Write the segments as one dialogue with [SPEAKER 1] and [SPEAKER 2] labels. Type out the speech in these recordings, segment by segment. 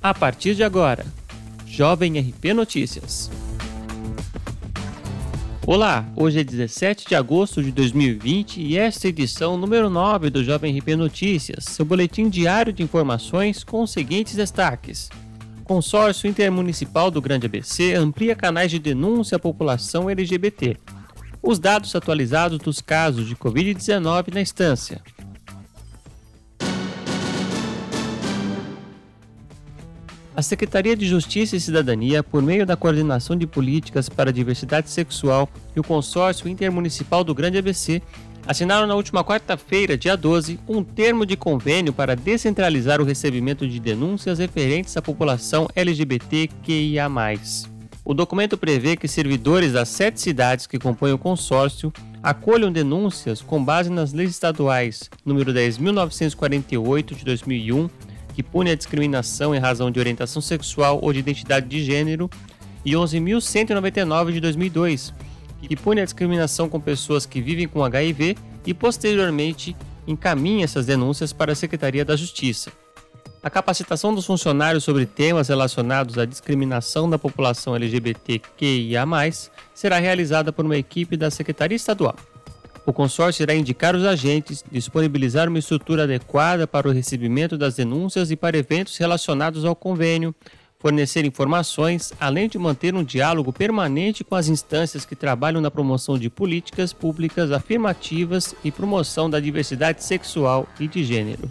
[SPEAKER 1] A partir de agora, Jovem RP Notícias. Olá, hoje é 17 de agosto de 2020 e esta é a edição número 9 do Jovem RP Notícias, seu boletim diário de informações com os seguintes destaques. Consórcio Intermunicipal do Grande ABC amplia canais de denúncia à população LGBT. Os dados atualizados dos casos de Covid-19 na instância. A Secretaria de Justiça e Cidadania, por meio da Coordenação de Políticas para a Diversidade Sexual e o Consórcio Intermunicipal do Grande ABC, assinaram na última quarta-feira, dia 12, um termo de convênio para descentralizar o recebimento de denúncias referentes à população LGBTQIA. O documento prevê que servidores das sete cidades que compõem o consórcio acolham denúncias com base nas leis estaduais número 10.948 de 2001 que pune a discriminação em razão de orientação sexual ou de identidade de gênero, e 11.199 de 2002, que pune a discriminação com pessoas que vivem com HIV e, posteriormente, encaminha essas denúncias para a Secretaria da Justiça. A capacitação dos funcionários sobre temas relacionados à discriminação da população LGBTQIA, será realizada por uma equipe da Secretaria Estadual. O consórcio irá indicar os agentes, disponibilizar uma estrutura adequada para o recebimento das denúncias e para eventos relacionados ao convênio, fornecer informações, além de manter um diálogo permanente com as instâncias que trabalham na promoção de políticas públicas afirmativas e promoção da diversidade sexual e de gênero.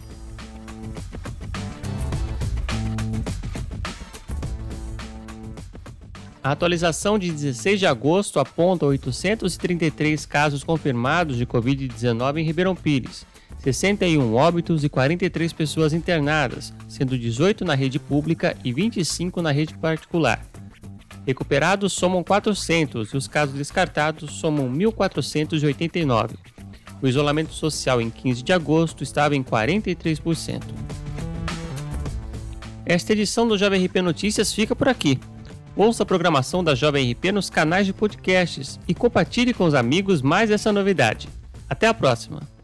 [SPEAKER 1] A atualização de 16 de agosto aponta 833 casos confirmados de Covid-19 em Ribeirão Pires, 61 óbitos e 43 pessoas internadas, sendo 18 na rede pública e 25 na rede particular. Recuperados somam 400 e os casos descartados somam 1.489. O isolamento social em 15 de agosto estava em 43%. Esta edição do Jovem RP Notícias fica por aqui. Ouça a programação da Jovem RP nos canais de podcasts e compartilhe com os amigos mais essa novidade. Até a próxima!